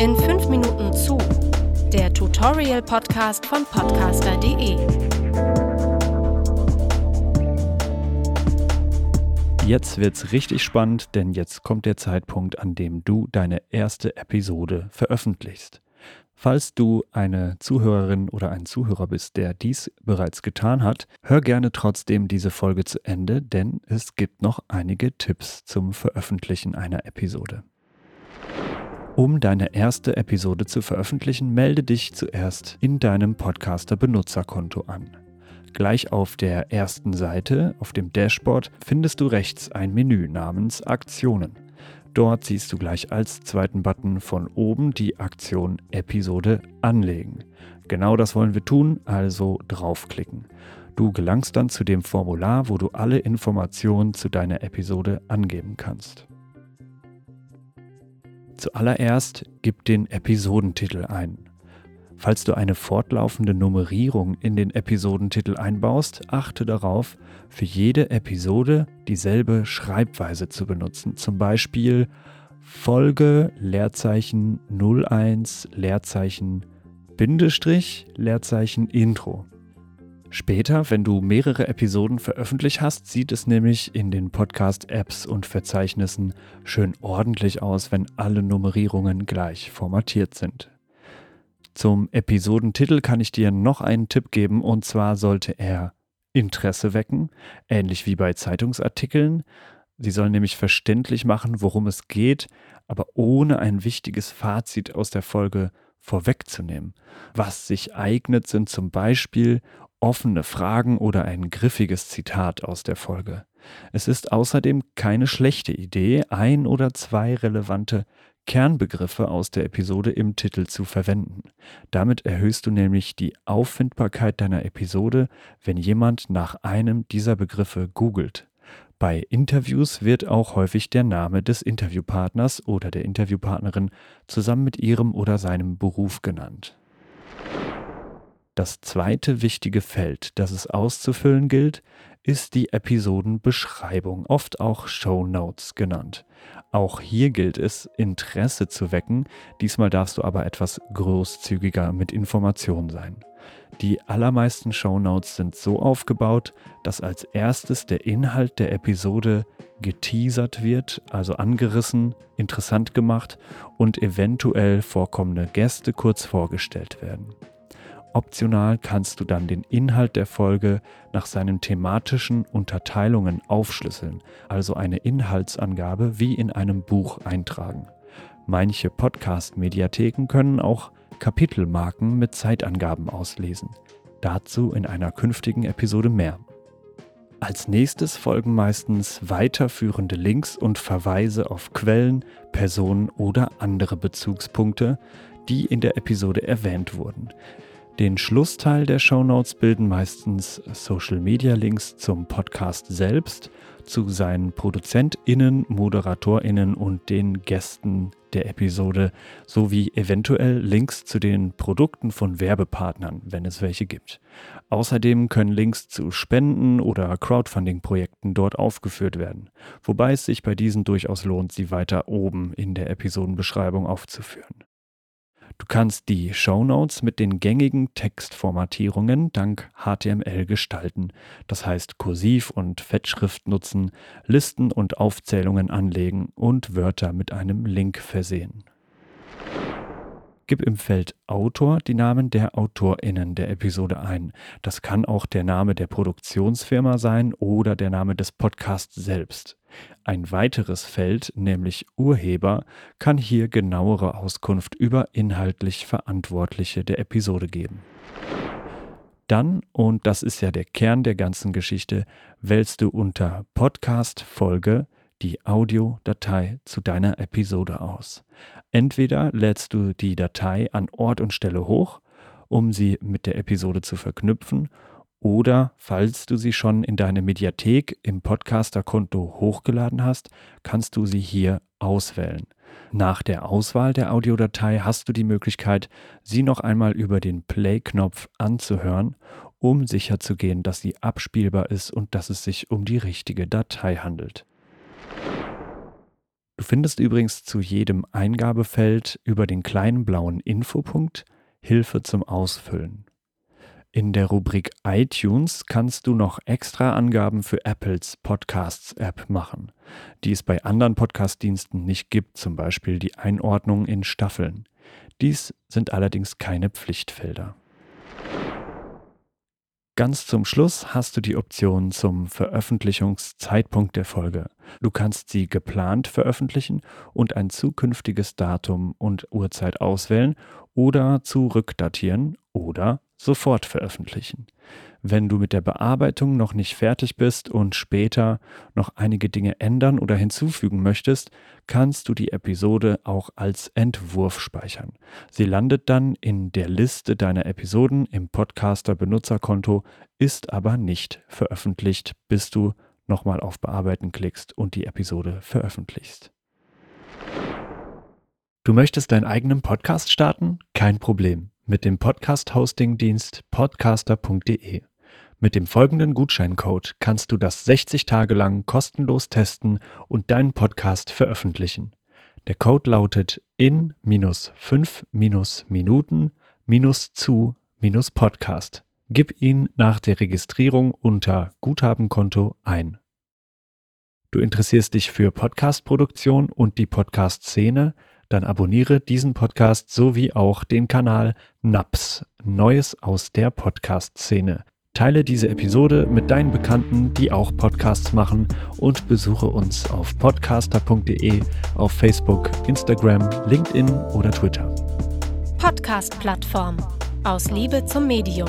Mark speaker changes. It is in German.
Speaker 1: In 5 Minuten zu, der Tutorial-Podcast von podcaster.de.
Speaker 2: Jetzt wird's richtig spannend, denn jetzt kommt der Zeitpunkt, an dem du deine erste Episode veröffentlichst. Falls du eine Zuhörerin oder ein Zuhörer bist, der dies bereits getan hat, hör gerne trotzdem diese Folge zu Ende, denn es gibt noch einige Tipps zum Veröffentlichen einer Episode. Um deine erste Episode zu veröffentlichen, melde dich zuerst in deinem Podcaster-Benutzerkonto an. Gleich auf der ersten Seite, auf dem Dashboard, findest du rechts ein Menü namens Aktionen. Dort siehst du gleich als zweiten Button von oben die Aktion Episode anlegen. Genau das wollen wir tun, also draufklicken. Du gelangst dann zu dem Formular, wo du alle Informationen zu deiner Episode angeben kannst. Zuallererst gib den Episodentitel ein. Falls du eine fortlaufende Nummerierung in den Episodentitel einbaust, achte darauf, für jede Episode dieselbe Schreibweise zu benutzen. Zum Beispiel Folge Leerzeichen 01 Leerzeichen Bindestrich Leerzeichen Intro. Später, wenn du mehrere Episoden veröffentlicht hast, sieht es nämlich in den Podcast-Apps und Verzeichnissen schön ordentlich aus, wenn alle Nummerierungen gleich formatiert sind. Zum Episodentitel kann ich dir noch einen Tipp geben, und zwar sollte er Interesse wecken, ähnlich wie bei Zeitungsartikeln. Sie sollen nämlich verständlich machen, worum es geht, aber ohne ein wichtiges Fazit aus der Folge vorwegzunehmen. Was sich eignet, sind zum Beispiel offene Fragen oder ein griffiges Zitat aus der Folge. Es ist außerdem keine schlechte Idee, ein oder zwei relevante Kernbegriffe aus der Episode im Titel zu verwenden. Damit erhöhst du nämlich die Auffindbarkeit deiner Episode, wenn jemand nach einem dieser Begriffe googelt. Bei Interviews wird auch häufig der Name des Interviewpartners oder der Interviewpartnerin zusammen mit ihrem oder seinem Beruf genannt. Das zweite wichtige Feld, das es auszufüllen gilt, ist die Episodenbeschreibung, oft auch Show Notes genannt. Auch hier gilt es, Interesse zu wecken, diesmal darfst du aber etwas großzügiger mit Informationen sein. Die allermeisten Show Notes sind so aufgebaut, dass als erstes der Inhalt der Episode geteasert wird, also angerissen, interessant gemacht und eventuell vorkommende Gäste kurz vorgestellt werden. Optional kannst du dann den Inhalt der Folge nach seinen thematischen Unterteilungen aufschlüsseln, also eine Inhaltsangabe wie in einem Buch eintragen. Manche Podcast-Mediatheken können auch Kapitelmarken mit Zeitangaben auslesen. Dazu in einer künftigen Episode mehr. Als nächstes folgen meistens weiterführende Links und Verweise auf Quellen, Personen oder andere Bezugspunkte, die in der Episode erwähnt wurden. Den Schlussteil der Shownotes bilden meistens Social-Media-Links zum Podcast selbst, zu seinen ProduzentInnen, ModeratorInnen und den Gästen der Episode sowie eventuell Links zu den Produkten von Werbepartnern, wenn es welche gibt. Außerdem können Links zu Spenden oder Crowdfunding-Projekten dort aufgeführt werden, wobei es sich bei diesen durchaus lohnt, sie weiter oben in der Episodenbeschreibung aufzuführen. Du kannst die Show Notes mit den gängigen Textformatierungen dank HTML gestalten, das heißt Kursiv und Fettschrift nutzen, Listen und Aufzählungen anlegen und Wörter mit einem Link versehen. Gib im Feld Autor die Namen der AutorInnen der Episode ein. Das kann auch der Name der Produktionsfirma sein oder der Name des Podcasts selbst. Ein weiteres Feld, nämlich Urheber, kann hier genauere Auskunft über inhaltlich Verantwortliche der Episode geben. Dann, und das ist ja der Kern der ganzen Geschichte, wählst du unter Podcast Folge die Audiodatei zu deiner Episode aus. Entweder lädst du die Datei an Ort und Stelle hoch, um sie mit der Episode zu verknüpfen, oder falls du sie schon in deine Mediathek im Podcaster-Konto hochgeladen hast, kannst du sie hier auswählen. Nach der Auswahl der Audiodatei hast du die Möglichkeit, sie noch einmal über den Play-Knopf anzuhören, um sicherzugehen, dass sie abspielbar ist und dass es sich um die richtige Datei handelt. Du findest übrigens zu jedem Eingabefeld über den kleinen blauen Infopunkt Hilfe zum Ausfüllen. In der Rubrik iTunes kannst du noch extra Angaben für Apples Podcasts-App machen, die es bei anderen Podcast-Diensten nicht gibt, zum Beispiel die Einordnung in Staffeln. Dies sind allerdings keine Pflichtfelder. Ganz zum Schluss hast du die Option zum Veröffentlichungszeitpunkt der Folge. Du kannst sie geplant veröffentlichen und ein zukünftiges Datum und Uhrzeit auswählen oder zurückdatieren oder sofort veröffentlichen. Wenn du mit der Bearbeitung noch nicht fertig bist und später noch einige Dinge ändern oder hinzufügen möchtest, kannst du die Episode auch als Entwurf speichern. Sie landet dann in der Liste deiner Episoden im Podcaster Benutzerkonto, ist aber nicht veröffentlicht, bis du nochmal auf Bearbeiten klickst und die Episode veröffentlichst. Du möchtest deinen eigenen Podcast starten? Kein Problem. Mit dem Podcast-Hosting-Dienst podcaster.de. Mit dem folgenden Gutscheincode kannst du das 60 Tage lang kostenlos testen und deinen Podcast veröffentlichen. Der Code lautet in-5-minuten-zu-podcast. Gib ihn nach der Registrierung unter Guthabenkonto ein. Du interessierst dich für Podcast-Produktion und die Podcast-Szene? Dann abonniere diesen Podcast sowie auch den Kanal NAPS, Neues aus der Podcast-Szene. Teile diese Episode mit deinen Bekannten, die auch Podcasts machen und besuche uns auf podcaster.de, auf Facebook, Instagram, LinkedIn oder Twitter.
Speaker 1: Podcast-Plattform. Aus Liebe zum Medium.